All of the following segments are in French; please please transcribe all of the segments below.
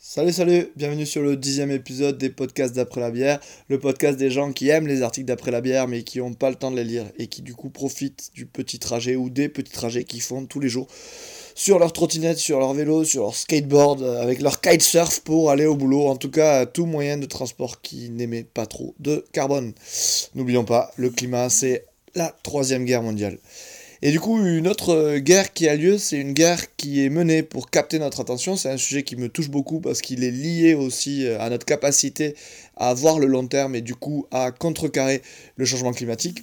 Salut, salut, bienvenue sur le dixième épisode des podcasts d'après la bière, le podcast des gens qui aiment les articles d'après la bière mais qui n'ont pas le temps de les lire et qui du coup profitent du petit trajet ou des petits trajets qu'ils font tous les jours sur leur trottinette, sur leur vélo, sur leur skateboard, euh, avec leur kitesurf pour aller au boulot, en tout cas tout moyen de transport qui n'émet pas trop de carbone. N'oublions pas, le climat c'est la troisième guerre mondiale. Et du coup, une autre euh, guerre qui a lieu, c'est une guerre qui est menée pour capter notre attention. C'est un sujet qui me touche beaucoup parce qu'il est lié aussi euh, à notre capacité à voir le long terme et du coup à contrecarrer le changement climatique.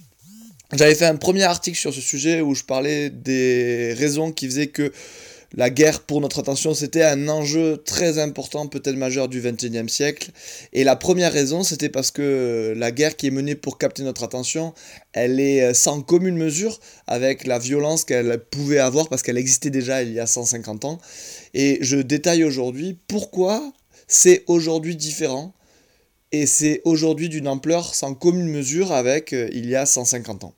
J'avais fait un premier article sur ce sujet où je parlais des raisons qui faisaient que la guerre pour notre attention, c'était un enjeu très important, peut-être majeur du XXIe siècle. Et la première raison, c'était parce que la guerre qui est menée pour capter notre attention, elle est sans commune mesure avec la violence qu'elle pouvait avoir, parce qu'elle existait déjà il y a 150 ans. Et je détaille aujourd'hui pourquoi c'est aujourd'hui différent. Et c'est aujourd'hui d'une ampleur sans commune mesure avec euh, il y a 150 ans.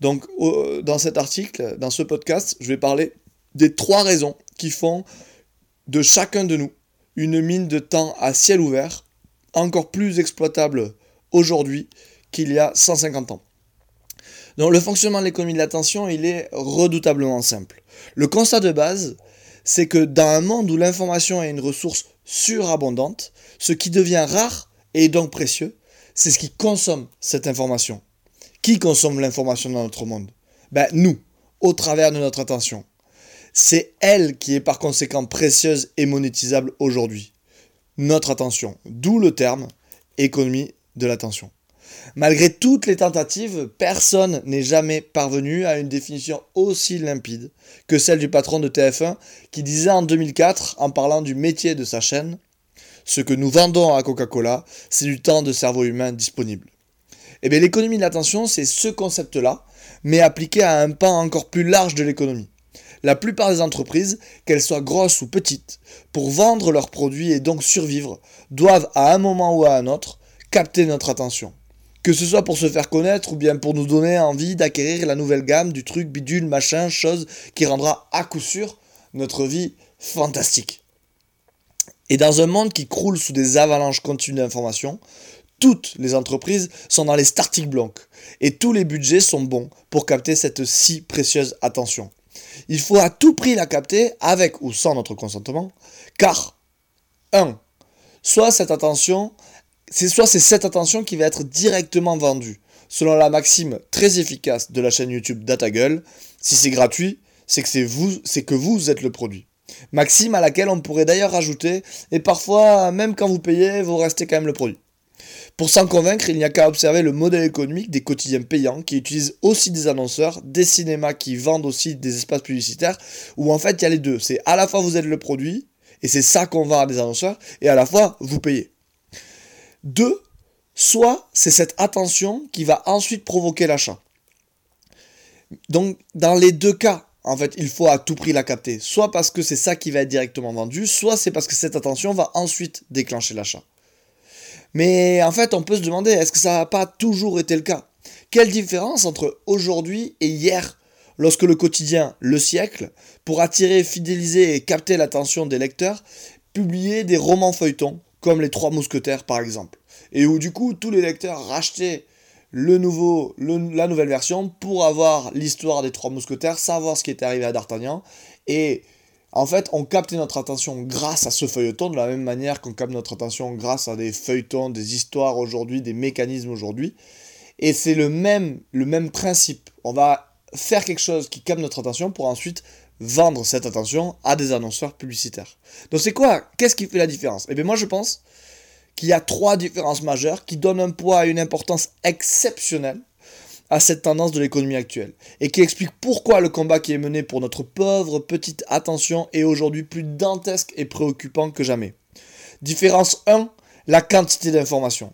Donc, dans cet article, dans ce podcast, je vais parler des trois raisons qui font de chacun de nous une mine de temps à ciel ouvert, encore plus exploitable aujourd'hui qu'il y a 150 ans. Donc le fonctionnement de l'économie de l'attention, il est redoutablement simple. Le constat de base, c'est que dans un monde où l'information est une ressource surabondante, ce qui devient rare et donc précieux, c'est ce qui consomme cette information. Qui consomme l'information dans notre monde? Ben nous, au travers de notre attention. C'est elle qui est par conséquent précieuse et monétisable aujourd'hui. Notre attention, d'où le terme économie de l'attention. Malgré toutes les tentatives, personne n'est jamais parvenu à une définition aussi limpide que celle du patron de TF1 qui disait en 2004, en parlant du métier de sa chaîne, ce que nous vendons à Coca-Cola, c'est du temps de cerveau humain disponible. Eh bien l'économie de l'attention, c'est ce concept-là, mais appliqué à un pan encore plus large de l'économie la plupart des entreprises, qu'elles soient grosses ou petites, pour vendre leurs produits et donc survivre, doivent à un moment ou à un autre capter notre attention. Que ce soit pour se faire connaître ou bien pour nous donner envie d'acquérir la nouvelle gamme du truc bidule, machin, chose qui rendra à coup sûr notre vie fantastique. Et dans un monde qui croule sous des avalanches continues d'informations, toutes les entreprises sont dans les starting blocks et tous les budgets sont bons pour capter cette si précieuse attention. Il faut à tout prix la capter avec ou sans notre consentement, car 1. Soit cette attention, c'est soit c'est cette attention qui va être directement vendue, selon la maxime très efficace de la chaîne YouTube DataGull. Si c'est gratuit, c'est que vous, c'est que vous êtes le produit. Maxime à laquelle on pourrait d'ailleurs rajouter, et parfois même quand vous payez, vous restez quand même le produit. Pour s'en convaincre, il n'y a qu'à observer le modèle économique des quotidiens payants qui utilisent aussi des annonceurs, des cinémas qui vendent aussi des espaces publicitaires, où en fait il y a les deux. C'est à la fois vous êtes le produit, et c'est ça qu'on vend à des annonceurs, et à la fois vous payez. Deux, soit c'est cette attention qui va ensuite provoquer l'achat. Donc dans les deux cas, en fait, il faut à tout prix la capter. Soit parce que c'est ça qui va être directement vendu, soit c'est parce que cette attention va ensuite déclencher l'achat. Mais en fait, on peut se demander, est-ce que ça n'a pas toujours été le cas? Quelle différence entre aujourd'hui et hier lorsque le quotidien Le Siècle, pour attirer, fidéliser et capter l'attention des lecteurs, publiait des romans feuilletons, comme Les Trois Mousquetaires par exemple, et où du coup tous les lecteurs rachetaient le nouveau, la nouvelle version pour avoir l'histoire des Trois Mousquetaires, savoir ce qui était arrivé à D'Artagnan, et en fait, on capte notre attention grâce à ce feuilleton, de la même manière qu'on capte notre attention grâce à des feuilletons, des histoires aujourd'hui, des mécanismes aujourd'hui. Et c'est le même, le même principe. On va faire quelque chose qui capte notre attention pour ensuite vendre cette attention à des annonceurs publicitaires. Donc c'est quoi? Qu'est-ce qui fait la différence? Eh bien moi je pense qu'il y a trois différences majeures qui donnent un poids et une importance exceptionnelle à cette tendance de l'économie actuelle et qui explique pourquoi le combat qui est mené pour notre pauvre petite attention est aujourd'hui plus dantesque et préoccupant que jamais. Différence 1, la quantité d'informations.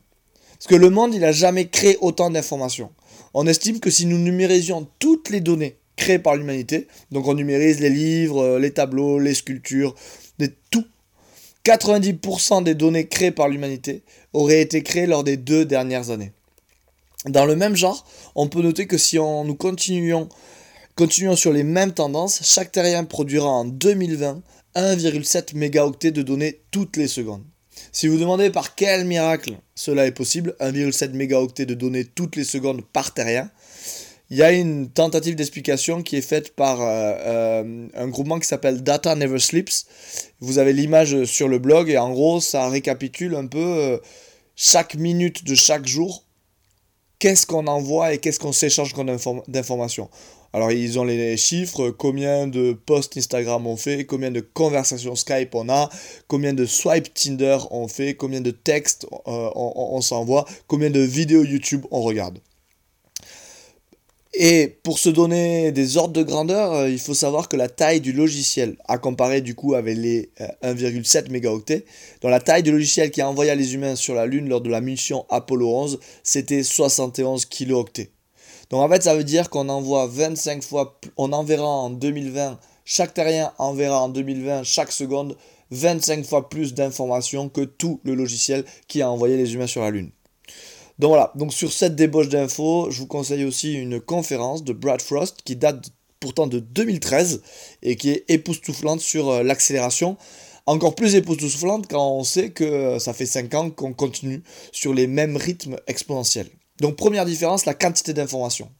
Parce que le monde, il n'a jamais créé autant d'informations. On estime que si nous numérisions toutes les données créées par l'humanité, donc on numérise les livres, euh, les tableaux, les sculptures, tout, 90% des données créées par l'humanité auraient été créées lors des deux dernières années. Dans le même genre, on peut noter que si on, nous continuons, continuons sur les mêmes tendances, chaque terrien produira en 2020 1,7 mégaoctets de données toutes les secondes. Si vous demandez par quel miracle cela est possible, 1,7 mégaoctets de données toutes les secondes par terrien, il y a une tentative d'explication qui est faite par euh, euh, un groupement qui s'appelle Data Never Sleeps. Vous avez l'image sur le blog et en gros ça récapitule un peu euh, chaque minute de chaque jour qu'est-ce qu'on envoie et qu'est-ce qu'on s'échange d'informations. Alors ils ont les chiffres, combien de posts Instagram on fait, combien de conversations Skype on a, combien de swipe Tinder on fait, combien de textes on s'envoie, combien de vidéos YouTube on regarde. Et pour se donner des ordres de grandeur, euh, il faut savoir que la taille du logiciel, à comparer du coup avec les 1,7 euh, mégaoctets, dans la taille du logiciel qui a envoyé les humains sur la Lune lors de la mission Apollo 11, c'était 71 kilooctets. Donc en fait, ça veut dire qu'on envoie 25 fois, on enverra en 2020, chaque terrien enverra en 2020 chaque seconde 25 fois plus d'informations que tout le logiciel qui a envoyé les humains sur la Lune. Donc voilà, donc sur cette débauche d'infos, je vous conseille aussi une conférence de Brad Frost qui date pourtant de 2013 et qui est époustouflante sur euh, l'accélération. Encore plus époustouflante quand on sait que ça fait 5 ans qu'on continue sur les mêmes rythmes exponentiels. Donc première différence, la quantité d'informations.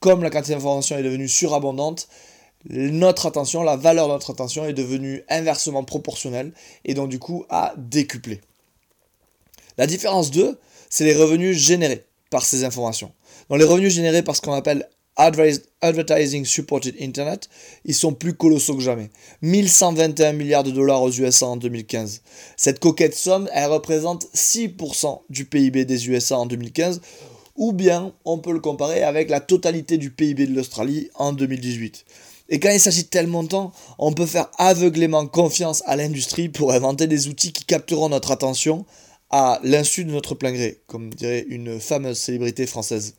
Comme la quantité d'informations est devenue surabondante, notre attention, la valeur de notre attention est devenue inversement proportionnelle et donc du coup a décuplé. La différence 2, c'est les revenus générés par ces informations. Dans les revenus générés par ce qu'on appelle Advertising Supported Internet, ils sont plus colossaux que jamais. 1121 milliards de dollars aux USA en 2015. Cette coquette somme, elle représente 6% du PIB des USA en 2015, ou bien on peut le comparer avec la totalité du PIB de l'Australie en 2018. Et quand il s'agit de tel montant, on peut faire aveuglément confiance à l'industrie pour inventer des outils qui capteront notre attention à l'insu de notre plein gré, comme dirait une fameuse célébrité française.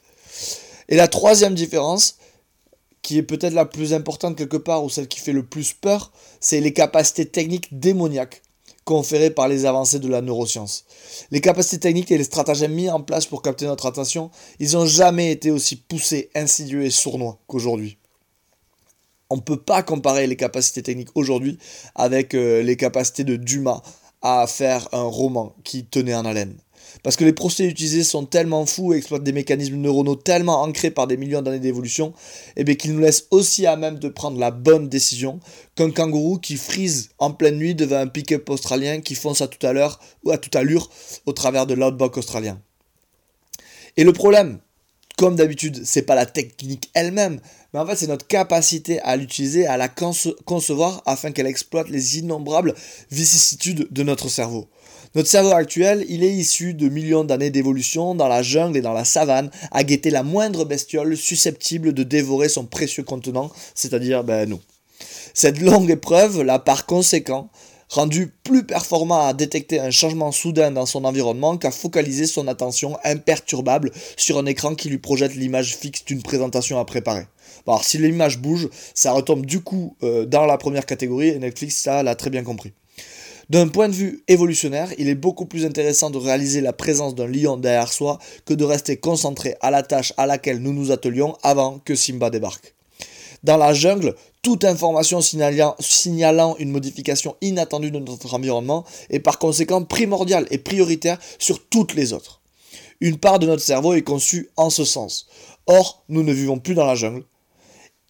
Et la troisième différence, qui est peut-être la plus importante quelque part, ou celle qui fait le plus peur, c'est les capacités techniques démoniaques conférées par les avancées de la neuroscience. Les capacités techniques et les stratagèmes mis en place pour capter notre attention, ils n'ont jamais été aussi poussés, insidieux et sournois qu'aujourd'hui. On ne peut pas comparer les capacités techniques aujourd'hui avec euh, les capacités de Dumas à faire un roman qui tenait en haleine. Parce que les procédés utilisés sont tellement fous et exploitent des mécanismes neuronaux tellement ancrés par des millions d'années d'évolution, et eh qu'ils nous laissent aussi à même de prendre la bonne décision qu'un kangourou qui frise en pleine nuit devant un pick-up australien qui fonce à toute à l'heure ou à toute allure au travers de l'outback australien. Et le problème, comme d'habitude, c'est pas la technique elle-même, mais en fait, c'est notre capacité à l'utiliser, à la concevoir afin qu'elle exploite les innombrables vicissitudes de notre cerveau. Notre cerveau actuel, il est issu de millions d'années d'évolution dans la jungle et dans la savane, à guetter la moindre bestiole susceptible de dévorer son précieux contenant, c'est-à-dire ben, nous. Cette longue épreuve l'a par conséquent rendu plus performant à détecter un changement soudain dans son environnement qu'à focaliser son attention imperturbable sur un écran qui lui projette l'image fixe d'une présentation à préparer. Alors si l'image bouge, ça retombe du coup euh, dans la première catégorie et Netflix ça l'a très bien compris. D'un point de vue évolutionnaire, il est beaucoup plus intéressant de réaliser la présence d'un lion derrière soi que de rester concentré à la tâche à laquelle nous nous attelions avant que Simba débarque. Dans la jungle, toute information signalant, une modification inattendue de notre environnement est par conséquent primordiale et prioritaire sur toutes les autres. Une part de notre cerveau est conçue en ce sens. Or, nous ne vivons plus dans la jungle,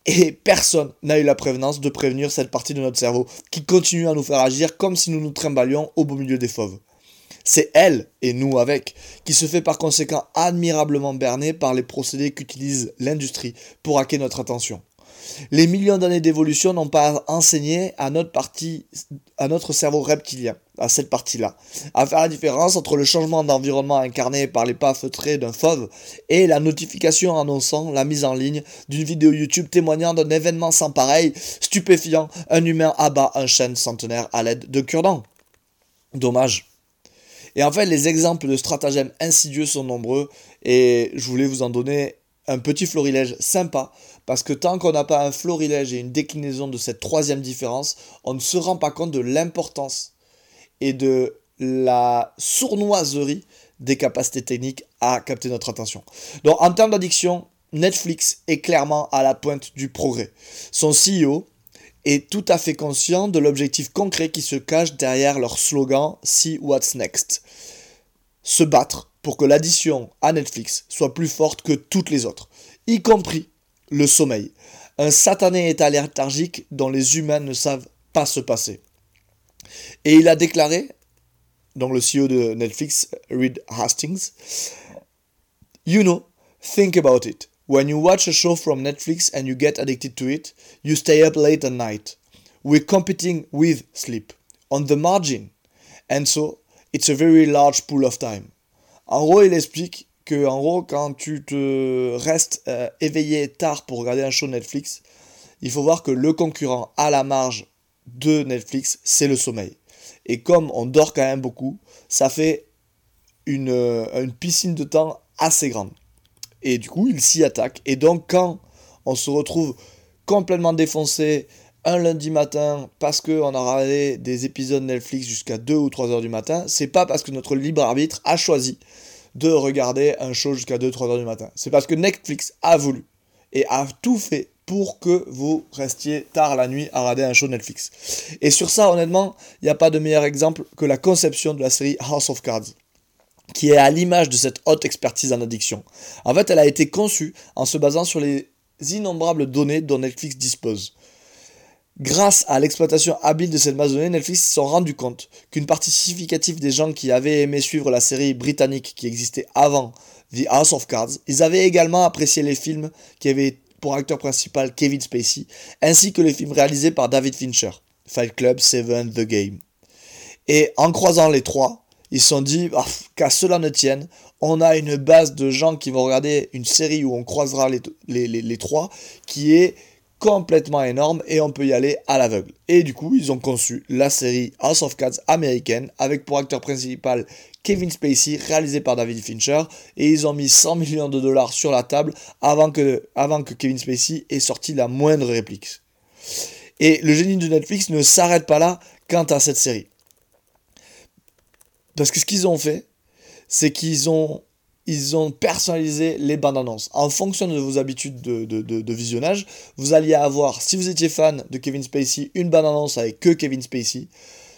et personne n'a eu la prévenance de prévenir cette partie de notre cerveau qui continue à nous faire agir comme si nous nous trimbalions au beau milieu des fauves. C'est elle, et nous avec, qui se fait par conséquent admirablement berner par les procédés qu'utilise l'industrie pour hacker notre attention. Les millions d'années d'évolution n'ont pas enseigné à notre partie, à notre cerveau reptilien, à cette partie-là, à faire la différence entre le changement d'environnement incarné par les pas feutrés d'un fauve et la notification annonçant la mise en ligne d'une vidéo YouTube témoignant d'un événement sans pareil, stupéfiant, un humain abat un chêne centenaire à l'aide de cure-dents. Dommage. Et en fait, les exemples de stratagèmes insidieux sont nombreux et je voulais vous en donner un petit florilège sympa, parce que tant qu'on n'a pas un florilège et une déclinaison de cette troisième différence, on ne se rend pas compte de l'importance et de la sournoiserie des capacités techniques à capter notre attention. Donc en termes d'addiction, Netflix est clairement à la pointe du progrès. Son CEO est tout à fait conscient de l'objectif concret qui se cache derrière leur slogan See What's Next. Se battre pour que l'addition à Netflix soit plus forte que toutes les autres, y compris le sommeil. Un satané état léthargique dont les humains ne savent pas se passer. Et il a déclaré, donc le CEO de Netflix, Reed Hastings, You know, think about it. When you watch a show from Netflix and you get addicted to it, you stay up late at night. We're competing with sleep, on the margin. And so, it's a very large pool of time. En gros, il explique que, en gros, quand tu te restes euh, éveillé tard pour regarder un show Netflix, il faut voir que le concurrent à la marge de Netflix, c'est le sommeil. Et comme on dort quand même beaucoup, ça fait une, euh, piscine de temps assez grande. Et du coup, il s'y attaque. Et donc, quand on se retrouve complètement défoncé un lundi matin parce qu'on a regardé des épisodes Netflix jusqu'à 2 ou 3 heures du matin, c'est pas parce que notre libre arbitre a choisi de regarder un show jusqu'à 2-3 heures du matin. C'est parce que Netflix a voulu et a tout fait pour que vous restiez tard la nuit à regarder un show Netflix. Et sur ça, honnêtement, il n'y a pas de meilleur exemple que la conception de la série House of Cards qui est à l'image de cette haute expertise en addiction. En fait, elle a été conçue en se basant sur les innombrables données dont Netflix dispose. Grâce à l'exploitation habile de cette données, Netflix se sont rendus compte qu'une partie significative des gens qui avaient aimé suivre la série britannique qui existait avant The House of Cards, ils avaient également apprécié les films qui avaient pour acteur principal Kevin Spacey, ainsi que les films réalisés par David Fincher, Fight Club, Seven, The Game. Et en croisant les trois, ils se sont dit, ah, qu'à cela ne tienne, on a une base de gens qui vont regarder une série où on croisera les, trois, qui est complètement énorme et on peut y aller à l'aveugle. Et du coup, ils ont conçu la série House of Cards américaine avec pour acteur principal Kevin Spacey, réalisé par David Fincher, et ils ont mis 100 millions de dollars sur la table avant que, avant que Kevin Spacey ait sorti la moindre réplique. Et le génie de Netflix ne s'arrête pas là quant à cette série. Parce que ce qu'ils ont fait, c'est qu'ils ont, ils ont personnalisé les bandes annonces. En fonction de vos habitudes de, de, visionnage, vous alliez avoir, si vous étiez fan de Kevin Spacey, une bande annonce avec que Kevin Spacey.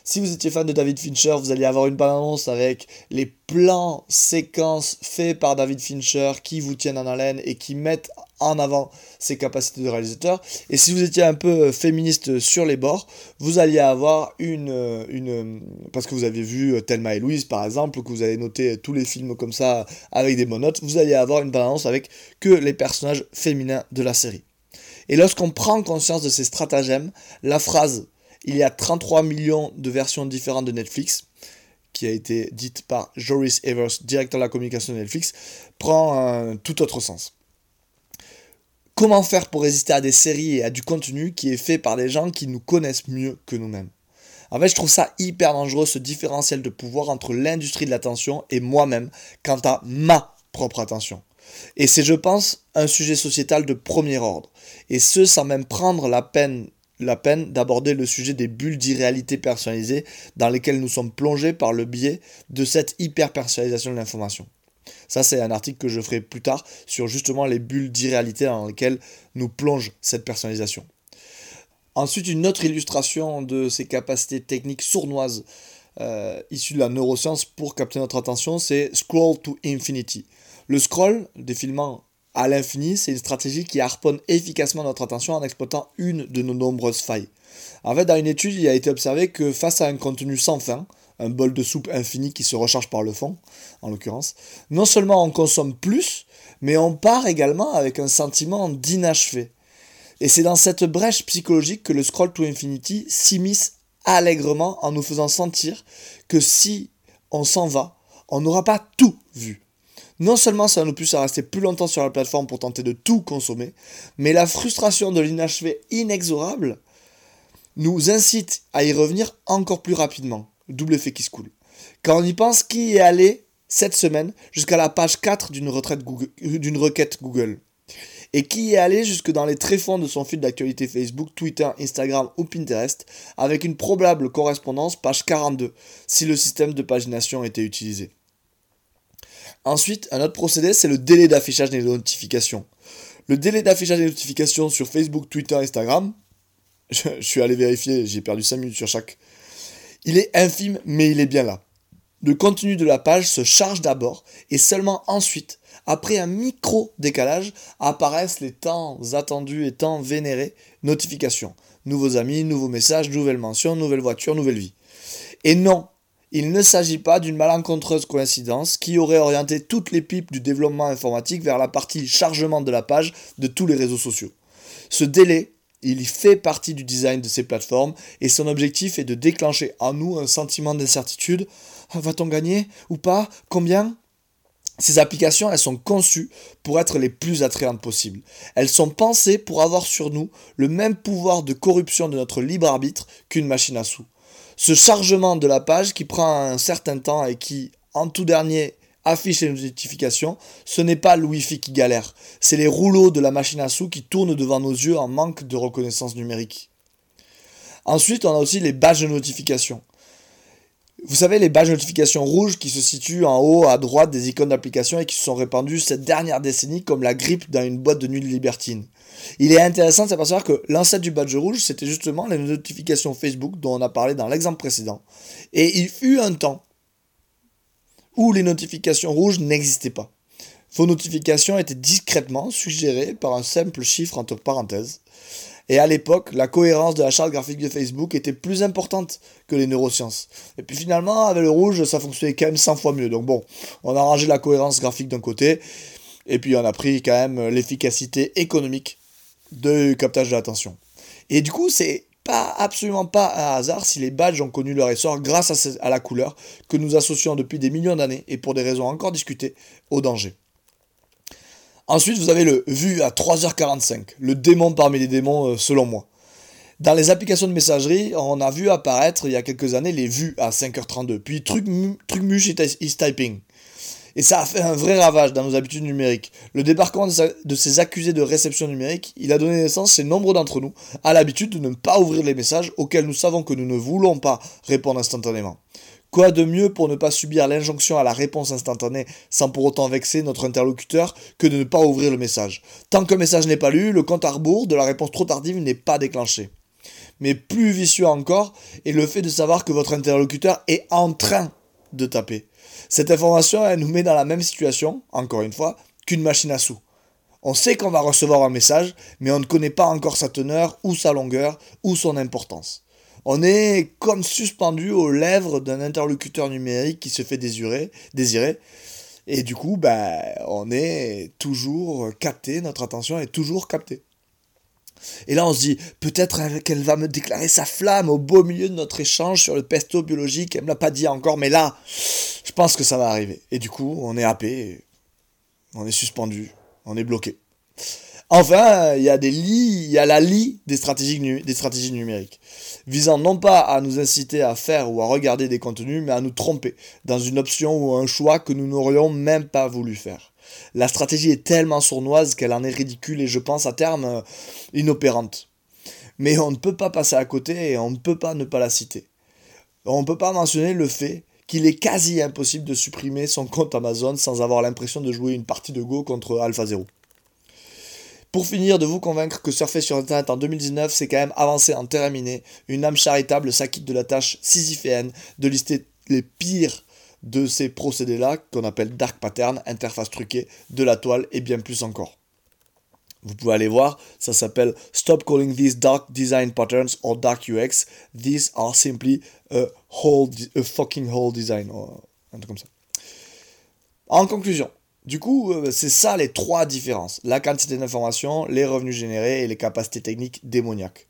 Si vous étiez fan de David Fincher, vous alliez avoir une bande-annonce avec les plans, séquences faits par David Fincher qui vous tiennent en haleine et qui mettent en avant ses capacités de réalisateur. Et si vous étiez un peu féministe sur les bords, vous alliez avoir une... une parce que vous avez vu Thelma et Louise par exemple, que vous avez noté tous les films comme ça avec des monotes, vous alliez avoir une balance avec que les personnages féminins de la série. Et lorsqu'on prend conscience de ces stratagèmes, la phrase il y a 33 millions de versions différentes de Netflix, qui a été dite par Joris Evers, directeur de la communication de Netflix, prend un tout autre sens. Comment faire pour résister à des séries et à du contenu qui est fait par des gens qui nous connaissent mieux que nous-mêmes? En fait, je trouve ça hyper dangereux, ce différentiel de pouvoir entre l'industrie de l'attention et moi-même quant à ma propre attention. Et c'est, je pense, un sujet sociétal de premier ordre. Et ce, sans même prendre la peine la peine d'aborder le sujet des bulles d'irréalité personnalisées dans lesquelles nous sommes plongés par le biais de cette hyper-personnalisation de l'information. Ça, c'est un article que je ferai plus tard sur justement les bulles d'irréalité dans lesquelles nous plonge cette personnalisation. Ensuite, une autre illustration de ces capacités techniques sournoises euh, issues de la neuroscience pour capter notre attention, c'est Scroll to Infinity. Le scroll, défilement à l'infini, c'est une stratégie qui harponne efficacement notre attention en exploitant une de nos nombreuses failles. En fait, dans une étude, il a été observé que face à un contenu sans fin, un bol de soupe infini qui se recharge par le fond, en l'occurrence, non seulement on consomme plus, mais on part également avec un sentiment d'inachevé. Et c'est dans cette brèche psychologique que le scroll to infinity s'immisce allègrement en nous faisant sentir que si on s'en va, on n'aura pas tout vu non seulement ça nous pousse à rester plus longtemps sur la plateforme pour tenter de tout consommer, mais la frustration de l'inachevé inexorable nous incite à y revenir encore plus rapidement. Double effet qui se coule. Quand on y pense, qui est allé cette semaine jusqu'à la page 4 d'une, d'une requête Google? Et qui est allé jusque dans les tréfonds de son fil d'actualité Facebook, Twitter, Instagram ou Pinterest, avec une probable correspondance page 42, si le système de pagination était utilisé? Ensuite, un autre procédé, c'est le délai d'affichage des notifications. Le délai d'affichage des notifications sur Facebook, Twitter, Instagram Je, je suis allé vérifier, j'ai perdu 5 minutes sur chaque. Il est infime, mais il est bien là. Le contenu de la page se charge d'abord et seulement ensuite, après un micro décalage, apparaissent les temps attendus et temps vénérés notifications. Nouveaux amis, nouveaux messages, nouvelles mentions, nouvelle voiture, nouvelle vie. Et non, il ne s'agit pas d'une malencontreuse coïncidence qui aurait orienté toutes les pipes du développement informatique vers la partie chargement de la page de tous les réseaux sociaux. Ce délai, il fait partie du design de ces plateformes et son objectif est de déclencher en nous un sentiment d'incertitude. Va-t-on gagner ou pas? Combien? Ces applications, elles sont conçues pour être les plus attrayantes possibles. Elles sont pensées pour avoir sur nous le même pouvoir de corruption de notre libre arbitre qu'une machine à sous ce chargement de la page qui prend un certain temps et qui, en tout dernier, affiche les notifications, ce n'est pas le Wi-Fi qui galère, c'est les rouleaux de la machine à sous qui tournent devant nos yeux en manque de reconnaissance numérique. Ensuite, on a aussi les badges de notification. Vous savez, les badges de notification rouges qui se situent en haut à droite des icônes d'application et qui se sont répandues cette dernière décennie comme la grippe dans une boîte de nuit libertine. Il est intéressant de s'apercevoir que l'ancêtre du badge rouge, c'était justement les notifications Facebook dont on a parlé dans l'exemple précédent. Et il fut un temps où les notifications rouges n'existaient pas. Vos notifications étaient discrètement suggérées par un simple chiffre entre parenthèses. Et à l'époque, la cohérence de la charte graphique de Facebook était plus importante que les neurosciences. Et puis finalement, avec le rouge, ça fonctionnait quand même 100 fois mieux. Donc bon, on a rangé la cohérence graphique d'un côté, et puis on a pris quand même l'efficacité économique de captage de l'attention. Et du coup, c'est absolument pas un hasard si les badges ont connu leur essor grâce à, la couleur que nous associons depuis des millions d'années et pour des raisons encore discutées au danger. Ensuite, vous avez le vu à 3h45, le démon parmi les démons euh, selon moi. Dans les applications de messagerie, on a vu apparaître il y a quelques années les vues à 5h32, puis truc, truc is typing. Et ça a fait un vrai ravage dans nos habitudes numériques. Le débarquement de, ces accusés de réception numérique, il a donné naissance chez nombre d'entre nous à l'habitude de ne pas ouvrir les messages auxquels nous savons que nous ne voulons pas répondre instantanément. Quoi de mieux pour ne pas subir l'injonction à la réponse instantanée sans pour autant vexer notre interlocuteur que de ne pas ouvrir le message? Tant que le message n'est pas lu, le compte à rebours de la réponse trop tardive n'est pas déclenché. Mais plus vicieux encore est le fait de savoir que votre interlocuteur est en train de taper. Cette information, elle nous met dans la même situation, encore une fois, qu'une machine à sous. On sait qu'on va recevoir un message, mais on ne connaît pas encore sa teneur, ou sa longueur, ou son importance. On est comme suspendu aux lèvres d'un interlocuteur numérique qui se fait désirer, désirer et du coup, ben, on est toujours capté, notre attention est toujours captée. Et là, on se dit, peut-être qu'elle va me déclarer sa flamme au beau milieu de notre échange sur le pesto biologique. Elle me l'a pas dit encore, mais là, je pense que ça va arriver. Et du coup, on est happé, on est suspendu, on est bloqué. Enfin, il y a la lie des stratégies, des stratégies numériques, visant non pas à nous inciter à faire ou à regarder des contenus, mais à nous tromper dans une option ou un choix que nous n'aurions même pas voulu faire. La stratégie est tellement sournoise qu'elle en est ridicule et je pense à terme euh, inopérante. Mais on ne peut pas passer à côté et on ne peut pas ne pas la citer. On ne peut pas mentionner le fait qu'il est quasi impossible de supprimer son compte Amazon sans avoir l'impression de jouer une partie de Go contre AlphaZero. Pour finir, de vous convaincre que surfer sur Internet en 2019, c'est quand même avancer en terminé, une âme charitable s'acquitte de la tâche sisyphéenne de lister les pires de ces procédés-là qu'on appelle dark pattern, interface truquée, de la toile et bien plus encore. Vous pouvez aller voir, ça s'appelle Stop calling these dark design patterns or dark UX. These are simply a, whole, a fucking whole design. un truc comme ça. En conclusion, du coup, euh, c'est ça les trois différences. La quantité d'informations, les revenus générés et les capacités techniques démoniaques.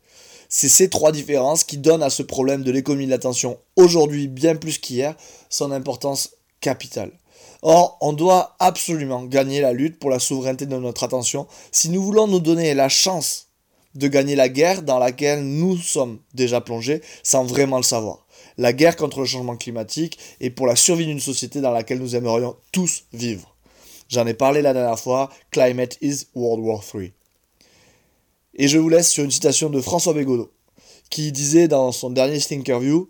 C'est ces trois différences qui donnent à ce problème de l'économie de l'attention aujourd'hui bien plus qu'hier son importance capitale. Or, on doit absolument gagner la lutte pour la souveraineté de notre attention si nous voulons nous donner la chance de gagner la guerre dans laquelle nous sommes déjà plongés sans vraiment le savoir. La guerre contre le changement climatique et pour la survie d'une société dans laquelle nous aimerions tous vivre. J'en ai parlé la dernière fois, Climate is World War III. Et je vous laisse sur une citation de François Bégodeau, qui disait dans son dernier Thinkerview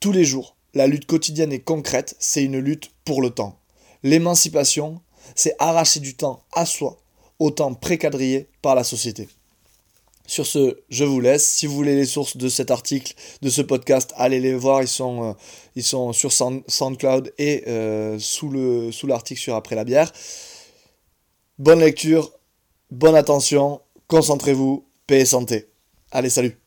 Tous les jours, la lutte quotidienne et concrète, c'est une lutte pour le temps. L'émancipation, c'est arracher du temps à soi, au temps préquadrillé par la société. Sur ce, je vous laisse. Si vous voulez les sources de cet article, de ce podcast, allez les voir. Ils sont, euh, ils sont sur SoundCloud et euh, sous, le, sous l'article sur Après la bière. Bonne lecture, bonne attention, concentrez-vous, paix et santé. Allez, salut